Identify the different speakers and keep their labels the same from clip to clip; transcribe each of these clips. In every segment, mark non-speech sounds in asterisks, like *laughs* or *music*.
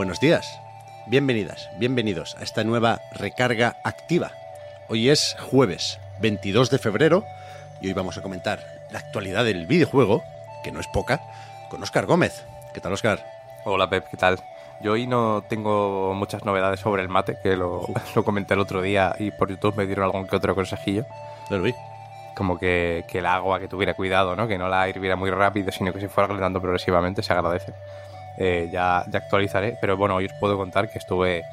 Speaker 1: Buenos días, bienvenidas, bienvenidos a esta nueva recarga activa. Hoy es jueves 22 de febrero y hoy vamos a comentar la actualidad del videojuego, que no es poca, con Óscar Gómez. ¿Qué tal, Óscar?
Speaker 2: Hola Pep, ¿qué tal? Yo hoy no tengo muchas novedades sobre el mate, que lo, *laughs* lo comenté el otro día y por YouTube me dieron algún que otro consejillo.
Speaker 1: Lo vi.
Speaker 2: Como que, que el agua, que tuviera cuidado, ¿no? Que no la hirviera muy rápido, sino que se fuera calentando progresivamente, se agradece. Eh, ya, ya actualizaré, pero bueno, hoy os puedo contar que estuve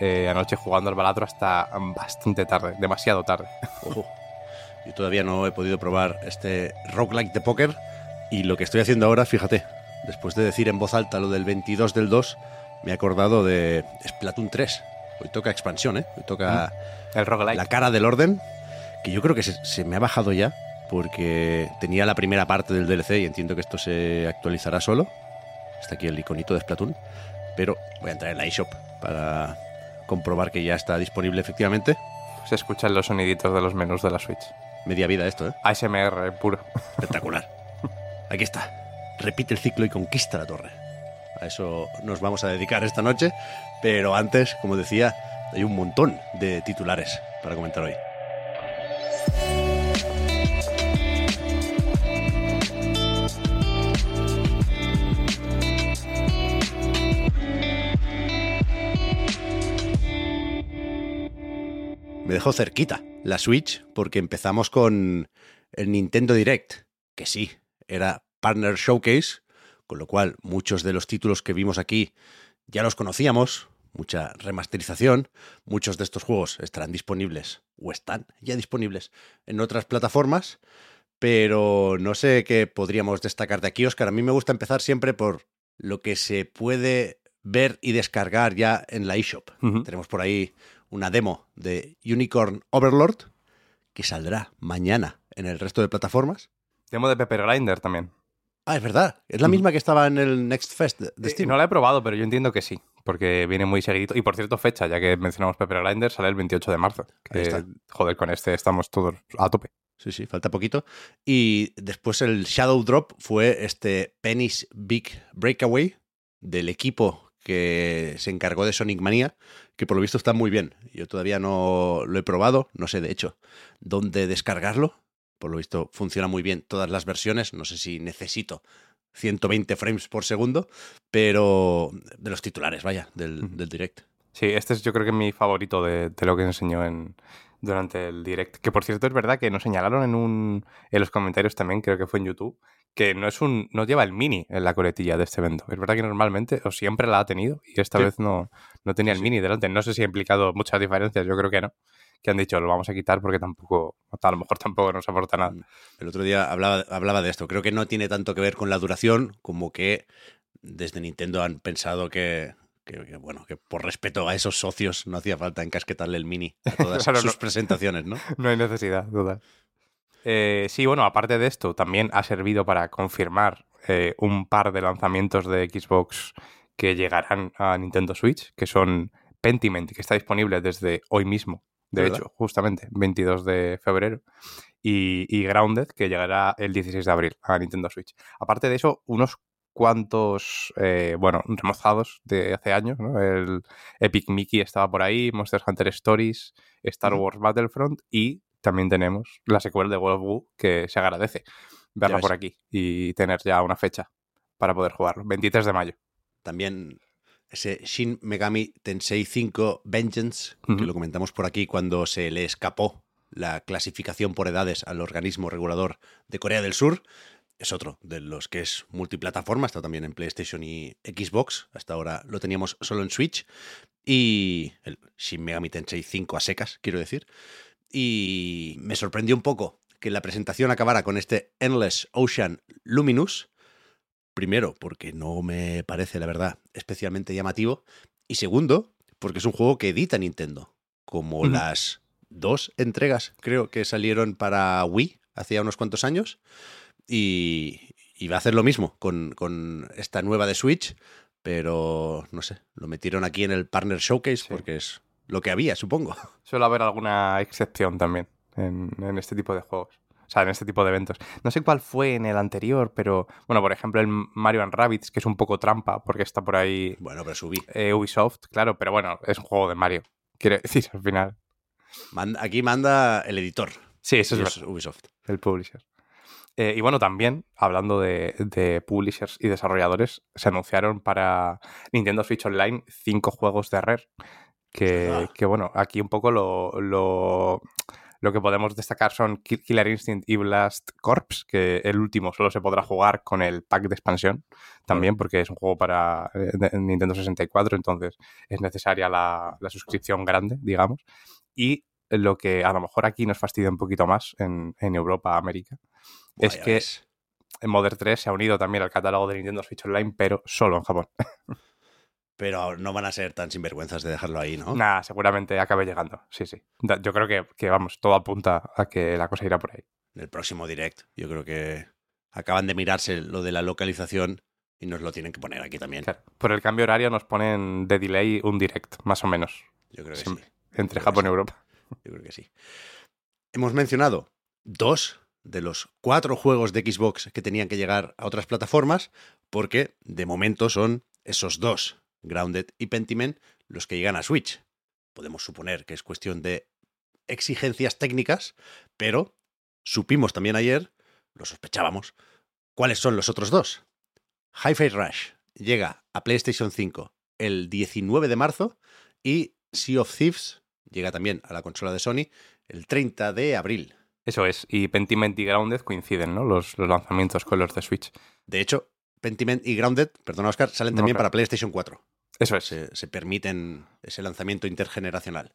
Speaker 2: eh, anoche jugando al balatro hasta bastante tarde, demasiado tarde. *laughs*
Speaker 1: Yo todavía no he podido probar este roguelike de póker y lo que estoy haciendo ahora, fíjate, después de decir en voz alta lo del 22 del 2, me he acordado de Splatoon 3. Hoy toca expansión, ¿eh? Hoy toca
Speaker 2: El roguelike.
Speaker 1: la cara del orden, que yo creo que se, se me ha bajado ya porque tenía la primera parte del DLC y entiendo que esto se actualizará solo. Está aquí el iconito de Splatoon, pero voy a entrar en la eShop para comprobar que ya está disponible efectivamente.
Speaker 2: Se escuchan los soniditos de los menús de la Switch.
Speaker 1: Media vida esto, ¿eh?
Speaker 2: ASMR puro.
Speaker 1: Espectacular. Aquí está. Repite el ciclo y conquista la torre. A eso nos vamos a dedicar esta noche, pero antes, como decía, hay un montón de titulares para comentar hoy. Me dejó cerquita la Switch porque empezamos con el Nintendo Direct, que sí, era Partner Showcase, con lo cual muchos de los títulos que vimos aquí ya los conocíamos, mucha remasterización, muchos de estos juegos estarán disponibles o están ya disponibles en otras plataformas, pero no sé qué podríamos destacar de aquí, Oscar. A mí me gusta empezar siempre por lo que se puede ver y descargar ya en la eShop. Tenemos por ahí una demo de Unicorn Overlord que saldrá mañana en el resto de plataformas.
Speaker 2: Demo de Pepper Grinder también.
Speaker 1: Ah, es verdad. Es la misma que estaba en el Next Fest de-
Speaker 2: Eh,
Speaker 1: Steam.
Speaker 2: No la he probado, pero yo entiendo que sí, porque viene muy seguidito. Y por cierto, fecha, ya que mencionamos Pepper Grinder, sale el 28 de marzo.
Speaker 1: Ahí
Speaker 2: Que,
Speaker 1: está.
Speaker 2: joder, con este estamos todos a tope.
Speaker 1: Sí, sí, falta poquito. Y después el Shadow Drop fue este Penny's Big Breakaway del equipo que se encargó de Sonic Mania, que por lo visto está muy bien. Yo todavía no lo he probado, no sé de hecho dónde descargarlo. Por lo visto funciona muy bien todas las versiones, no sé si necesito 120 frames por segundo, pero de los titulares, vaya, del, del direct.
Speaker 2: Sí, este es yo creo que mi favorito de, de lo que enseñó en, durante el direct. Que por cierto es verdad que nos señalaron en un en los comentarios también, creo que fue en YouTube, que no es un no lleva el mini en la coletilla de este evento. Es verdad que normalmente o siempre la ha tenido y esta
Speaker 1: Sí.
Speaker 2: vez no, no tenía el
Speaker 1: Sí.
Speaker 2: mini delante. No sé si ha implicado muchas diferencias, yo creo que no. Que han dicho, lo vamos a quitar porque tampoco, a lo mejor tampoco nos aporta nada.
Speaker 1: El otro día hablaba, hablaba de esto. Creo que no tiene tanto que ver con la duración, como que desde Nintendo han pensado que, que- que, bueno, que por respeto a esos socios no hacía falta encasquetarle el mini a *laughs* todas
Speaker 2: Claro,
Speaker 1: sus
Speaker 2: no.
Speaker 1: presentaciones, ¿no? *laughs*
Speaker 2: No hay necesidad, duda. Eh, sí, bueno, aparte de esto, también ha servido para confirmar eh, un par de lanzamientos de Xbox que llegarán a Nintendo Switch, que son Pentiment, que está disponible desde hoy mismo, de
Speaker 1: ¿Verdad?
Speaker 2: hecho, justamente, 22 de febrero, y, y Grounded, que llegará el 16 de abril a Nintendo Switch. Aparte de eso, unos cuantos, eh, bueno, remozados de hace años, ¿no? El Epic Mickey estaba por ahí, Monster Hunter Stories, Star. Wars Battlefront y también tenemos la secuela de World of Woo que se agradece verla por aquí y tener ya una fecha para poder jugarlo. 23 de mayo.
Speaker 1: También ese Shin Megami Tensei 5 Vengeance, que lo comentamos por aquí cuando se le escapó la clasificación por edades al organismo regulador de Corea del Sur. Es otro de los que es multiplataforma, está también en PlayStation y Xbox. Hasta ahora lo teníamos solo en Switch. Y el Shin Megami Tensei 5 a secas, quiero decir. Y me sorprendió un poco que la presentación acabara con este Endless Ocean Luminous. Primero, porque no me parece, la verdad, especialmente llamativo. Y segundo, porque es un juego que edita Nintendo. Como las dos entregas, creo que salieron para Wii hacía unos cuantos años. Y, y va a hacer lo mismo con, con esta nueva de Switch. Pero no sé, lo metieron aquí en el Partner Showcase
Speaker 2: Sí.
Speaker 1: porque es lo que había, supongo. *laughs*
Speaker 2: Suele haber alguna excepción también en, en este tipo de juegos. O sea, en este tipo de eventos. No sé cuál fue en el anterior, pero bueno, por ejemplo, el Mario and Rabbids, que es un poco trampa, porque está por ahí
Speaker 1: Bueno, pero subí.
Speaker 2: eh, Ubisoft, claro, pero bueno, es un juego de Mario. Quiere decir, al final.
Speaker 1: Manda- aquí manda el editor.
Speaker 2: Sí, eso es verdad.
Speaker 1: Ubisoft.
Speaker 2: El publisher. Eh, y bueno, también, hablando de, de publishers y desarrolladores, se anunciaron para Nintendo Switch Online cinco juegos de Rare. Que,
Speaker 1: Ah.
Speaker 2: que, bueno, aquí un poco lo, lo, lo que podemos destacar son Kill- Killer Instinct y Blast Corps, que el último solo se podrá jugar con el pack de expansión también, porque es un juego para eh, Nintendo 64, entonces es necesaria la, la suscripción grande, digamos. Y lo que a lo mejor aquí nos fastidia un poquito más en, en Europa, América, es que
Speaker 1: ves.
Speaker 2: en Modern 3 se ha unido también al catálogo de Nintendo Switch Online, pero solo en Japón. *laughs*
Speaker 1: Pero no van a ser tan sinvergüenzas de dejarlo ahí, ¿no?
Speaker 2: Nada, seguramente acabe llegando. Sí, sí. Yo creo que, que, vamos, todo apunta a que la cosa irá por ahí.
Speaker 1: En el próximo direct. Yo creo que acaban de mirarse lo de la localización y nos lo tienen que poner aquí también.
Speaker 2: Claro. Por el cambio horario nos ponen de delay un direct, más o menos,
Speaker 1: Yo creo que
Speaker 2: Siempre.
Speaker 1: sí.
Speaker 2: entre
Speaker 1: Creo
Speaker 2: Japón y. Europa.
Speaker 1: Yo creo que sí. Hemos mencionado dos de los cuatro juegos de Xbox que tenían que llegar a otras plataformas, porque de momento son esos dos, Grounded y Pentiment, los que llegan a Switch. Podemos suponer que es cuestión de exigencias técnicas, pero supimos también ayer, lo sospechábamos, cuáles son los otros dos. Hi-Fi Rush llega a PlayStation 5 el 19 de marzo y Sea of Thieves llega también a la consola de Sony el 30 de abril.
Speaker 2: Eso es. Y Pentiment y Grounded coinciden, ¿no? Los, los lanzamientos con los de Switch.
Speaker 1: De hecho, Pentiment y Grounded, perdona Oscar, salen
Speaker 2: No,
Speaker 1: también
Speaker 2: claro.
Speaker 1: para PlayStation 4.
Speaker 2: Eso es.
Speaker 1: Se, se permiten ese lanzamiento intergeneracional.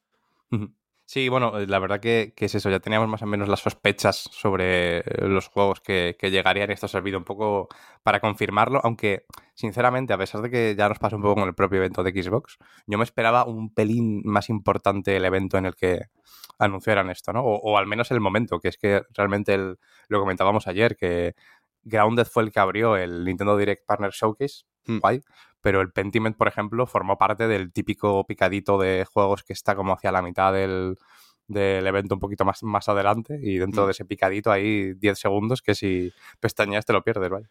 Speaker 2: Sí, bueno, eh, la verdad que, que es eso, ya teníamos más o menos las sospechas sobre eh, los juegos que, que llegarían y esto ha servido un poco para confirmarlo, aunque sinceramente, a pesar de que ya nos pasó un poco con el propio evento de Xbox, yo me esperaba un pelín más importante el evento en el que anunciaran esto, ¿no? O, o al menos el momento, que es que realmente el- lo comentábamos ayer, que Grounded fue el que abrió el Nintendo Direct Partner Showcase,
Speaker 1: Hmm.
Speaker 2: guay, pero el Pentiment, por ejemplo, formó parte del típico picadito de juegos que está como hacia la mitad del, del evento un poquito más, más adelante y dentro
Speaker 1: Mm.
Speaker 2: de ese picadito hay 10 segundos que si pestañeas te lo pierdes, ¿vale?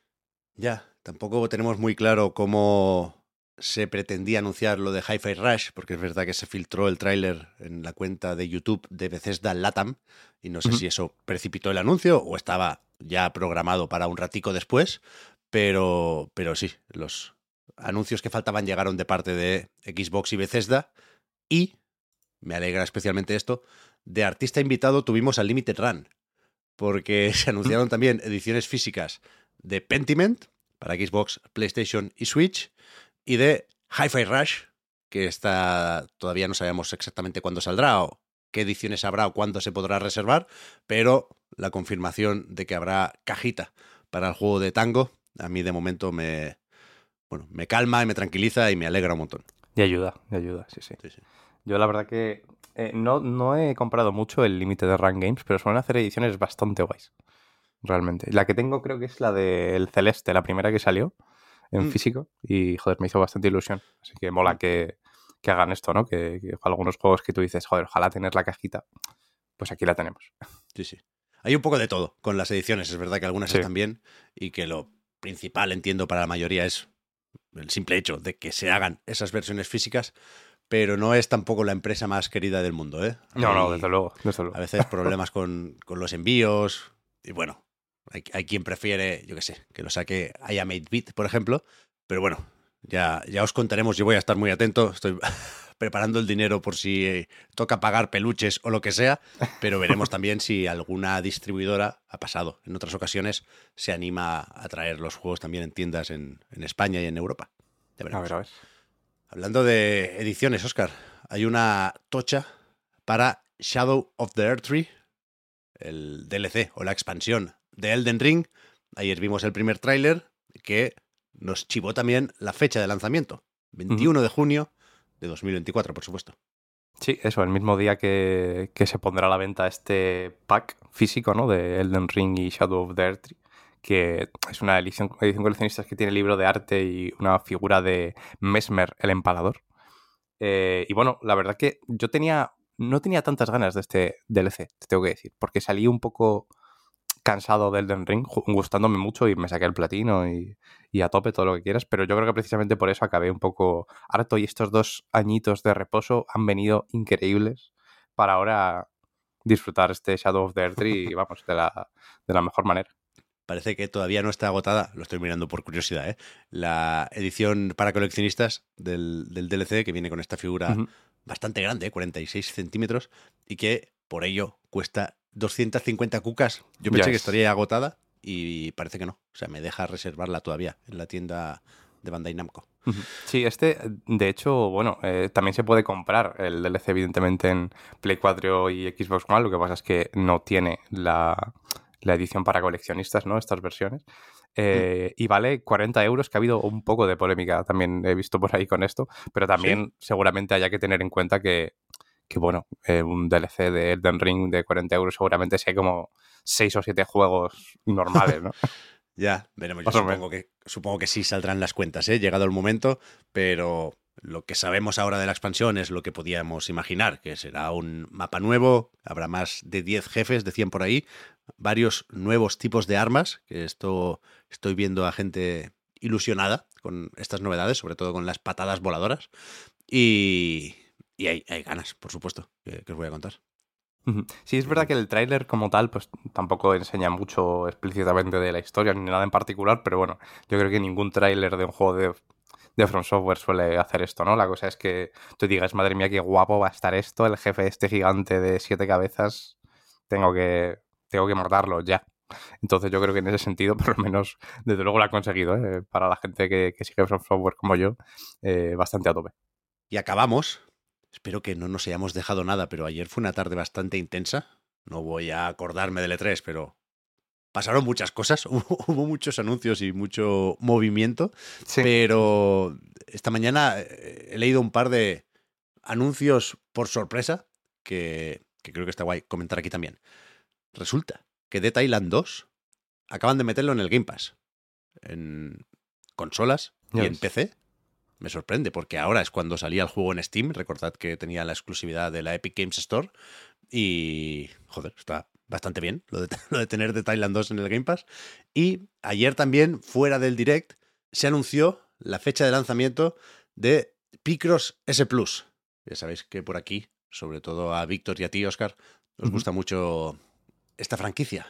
Speaker 1: Ya, tampoco tenemos muy claro cómo se pretendía anunciar lo de Hi-Fi Rush, porque es verdad que se filtró el tráiler en la cuenta de YouTube de Bethesda Latam, y no sé si eso precipitó el anuncio o estaba ya programado para un ratico después, pero, pero sí, los anuncios que faltaban llegaron de parte de Xbox y Bethesda, y, me alegra especialmente esto, de artista invitado tuvimos al Limited Run, porque *laughs* se anunciaron también ediciones físicas de Pentiment para Xbox, PlayStation y Switch, y de Hi-Fi Rush, que está todavía no sabemos exactamente cuándo saldrá o qué ediciones habrá o cuándo se podrá reservar, pero la confirmación de que habrá cajita para el juego de tango, a mí de momento me, bueno, me calma y me tranquiliza y me alegra un montón.
Speaker 2: Y ayuda, y ayuda, sí, sí.
Speaker 1: Sí, sí.
Speaker 2: Yo la verdad que eh, no, no he comprado mucho el límite de Run Games, pero suelen hacer ediciones bastante guays. Realmente. La que tengo creo que es la del Celeste, la primera que salió en
Speaker 1: Mm.
Speaker 2: físico. Y joder, me hizo bastante ilusión. Así que mola que, que hagan esto, ¿no? Que, que algunos juegos que tú dices, joder, ojalá tener la cajita. Pues aquí la tenemos.
Speaker 1: Sí, sí. Hay un poco de todo con las ediciones. Es verdad que algunas
Speaker 2: Sí.
Speaker 1: están bien y que lo principal, entiendo, para la mayoría es el simple hecho de que se hagan esas versiones físicas, pero no es tampoco la empresa más querida del mundo, ¿eh?
Speaker 2: No, no,
Speaker 1: Hay
Speaker 2: desde luego. Desde luego.
Speaker 1: A veces *laughs* problemas con, con los envíos y bueno, hay, hay quien prefiere, yo qué sé, que lo saque I am 8-bit, por ejemplo, pero bueno, ya, ya os contaremos, yo voy a estar muy atento, estoy *laughs* preparando el dinero por si eh, toca pagar peluches o lo que sea, pero veremos *laughs* también si alguna distribuidora, ha pasado en otras ocasiones, se anima a traer los juegos también en tiendas en, en España y en Europa. Ya
Speaker 2: A
Speaker 1: veremos.
Speaker 2: ver, a ver.
Speaker 1: Hablando de ediciones, Oscar, hay una tocha para Shadow of the Earth Tree, el DLC o la expansión de Elden Ring. Ayer vimos el primer tráiler que nos chivó también la fecha de lanzamiento, 21 de junio de 2024, por supuesto.
Speaker 2: Sí, eso, el mismo día que, se pondrá a la venta este pack físico, ¿no? De Elden Ring y Shadow of the Earth, que es una edición, edición coleccionista que tiene libro de arte y una figura de Mesmer, el empalador. Eh, y bueno, la verdad que yo tenía, no tenía tantas ganas de este DLC, te tengo que decir, porque salí un poco cansado del Elden Ring, gustándome mucho y me saqué el platino y, a tope todo lo que quieras, pero yo creo que precisamente por eso acabé un poco harto y estos dos añitos de reposo han venido increíbles para ahora disfrutar este Shadow of the Earth y *laughs* vamos, de la, de la mejor manera.
Speaker 1: Parece que todavía no está agotada, lo estoy mirando por curiosidad, ¿eh? la edición para coleccionistas del, DLC que viene con esta figura bastante grande, 46 ¿eh? centímetros, y que por ello cuesta 250 cucas. Yo pensé que estaría agotada y parece que no. O sea, me deja reservarla todavía en la tienda de Bandai Namco.
Speaker 2: Sí, este, de hecho, bueno, eh, también se puede comprar el DLC, evidentemente, en Play 4 y Xbox One. Lo que pasa es que no tiene la, edición para coleccionistas, ¿no? Estas versiones. Eh, y vale 40 euros, que ha habido un poco de polémica también he visto por ahí con esto, pero también seguramente haya que tener en cuenta que que bueno, eh, un DLC de Elden Ring de 40 euros seguramente sea como 6 o 7 juegos normales, ¿no? *laughs*
Speaker 1: ya, veremos. Yo supongo que, supongo que sí saldrán las cuentas, ¿eh? Llegado el momento, pero lo que sabemos ahora de la expansión es lo que podíamos imaginar, que será un mapa nuevo, habrá más de 10 jefes, decían por ahí, varios nuevos tipos de armas, que esto estoy viendo a gente ilusionada con estas novedades, sobre todo con las patadas voladoras. Y, y hay, ganas, por supuesto, que, os voy a contar.
Speaker 2: Sí, es verdad que el tráiler como tal, pues tampoco enseña mucho explícitamente de la historia ni nada en particular, pero bueno, yo creo que ningún tráiler de un juego de, de From Software suele hacer esto, ¿no? La cosa es que tú digas, madre mía, qué guapo va a estar esto, el jefe este gigante de siete cabezas, tengo que, tengo que matarlo ya. Entonces yo creo que en ese sentido, *laughs* por lo menos, desde luego lo ha conseguido, ¿eh? para la gente que, sigue From Software como yo, eh, bastante a tope.
Speaker 1: Y acabamos Espero que no nos hayamos dejado nada, pero ayer fue una tarde bastante intensa. No voy a acordarme del E3, pero pasaron muchas cosas, *laughs* hubo, muchos anuncios y mucho movimiento, pero esta mañana eh, he leído un par de anuncios por sorpresa que, creo que está guay comentar aquí también. Resulta que The Thailand 2 acaban de meterlo en el Game Pass, en consolas y en PC me sorprende, porque ahora es cuando salía el juego en Steam. Recordad que tenía la exclusividad de la Epic Games Store. Y, joder, está bastante bien lo de, *laughs* lo de tener The Thailand 2 en el Game Pass. Y ayer también, fuera del direct, se anunció la fecha de lanzamiento de Picross S Plus. Ya sabéis que por aquí, sobre todo a Víctor y a ti, Oscar, os gusta mucho esta franquicia.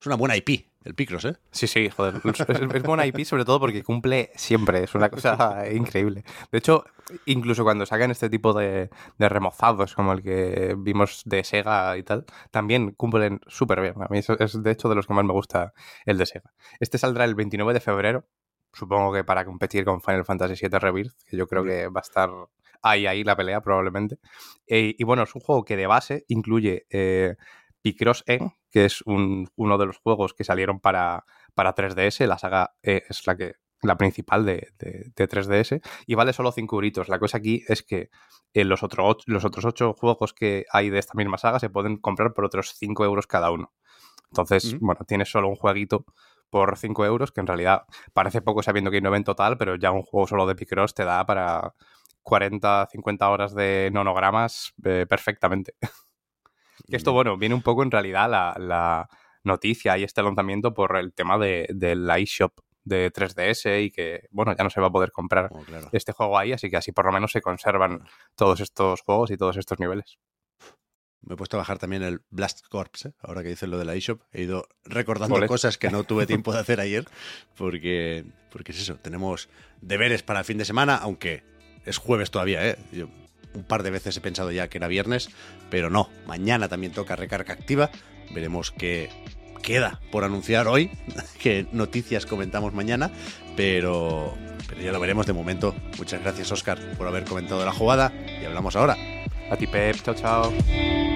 Speaker 1: Es una buena IP, el Picross, ¿eh?
Speaker 2: Sí, sí, joder. Es, buena IP sobre todo porque cumple siempre. Es una cosa *laughs* increíble. De hecho, incluso cuando sacan este tipo de, remozados como el que vimos de Sega y tal, también cumplen súper bien. A mí es, de hecho de los que más me gusta el de Sega. Este saldrá el 29 de febrero. Supongo que para competir con Final Fantasy VII Rebirth, que yo creo que va a estar ahí, ahí la pelea probablemente. Eh, y bueno, es un juego que de base incluye eh, Picross N, que es uno de los juegos que salieron para, para 3DS. La saga e es la que la principal de, 3DS y vale solo 5 euritos. La cosa aquí es que en los, otros los otros 8 juegos que hay de esta misma saga se pueden comprar por otros 5 euros cada uno. Entonces, bueno, tienes solo un jueguito por 5 euros, que en realidad parece poco sabiendo que hay 9 en total, pero ya un juego solo de Picross te da para 40, 50 horas de nonogramas eh, perfectamente. *laughs* Que esto, bueno, viene un poco en realidad la, noticia y este lanzamiento por el tema de, del iShop de 3DS y que, bueno, ya no se va a poder comprar oh, este juego ahí, así que así por lo menos se conservan todos estos juegos y todos estos niveles.
Speaker 1: Me he puesto a bajar también el Blast Corps, ¿eh? ahora que dices lo del iShop. He ido recordando cosas que no tuve *laughs* tiempo de hacer ayer, porque, porque es eso, tenemos deberes para el fin de semana, aunque es jueves todavía, ¿eh? Un par de veces he pensado ya que era viernes, pero no, mañana también toca recarga activa. Veremos qué queda por anunciar hoy, *laughs* qué noticias comentamos mañana, pero, ya lo veremos de momento. Muchas gracias Oscar por haber comentado la jugada y hablamos ahora.
Speaker 2: A ti Pep, chao chao.